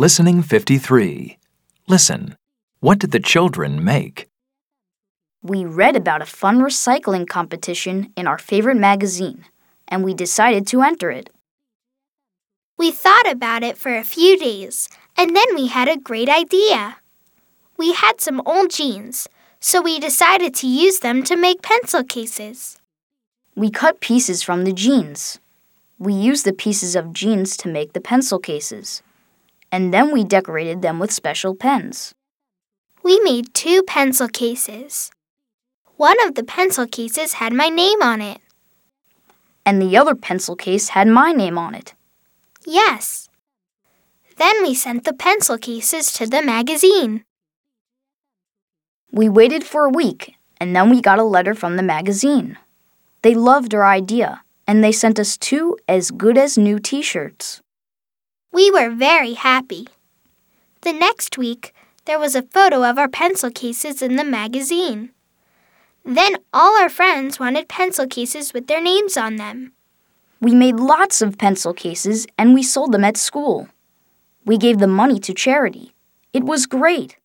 Listening 53. Listen. What did the children make? We read about a fun recycling competition in our favorite magazine, and we decided to enter it. We thought about it for a few days, and then we had a great idea. We had some old jeans, so we decided to use them to make pencil cases. We cut pieces from the jeans. We used the pieces of jeans to make the pencil cases, and then we decorated them with special pens. We made two pencil cases. One of the pencil cases had my name on it. And the other pencil case had my name on it. Yes. Then we sent the pencil cases to the magazine. We waited for a week, and then we got a letter from the magazine. They loved our idea, and they sent us two as good as new t shirts. We were very happy. The next week, there was a photo of our pencil cases in the magazine. Then all our friends wanted pencil cases with their names on them. We made lots of pencil cases and we sold them at school. We gave the money to charity. It was great.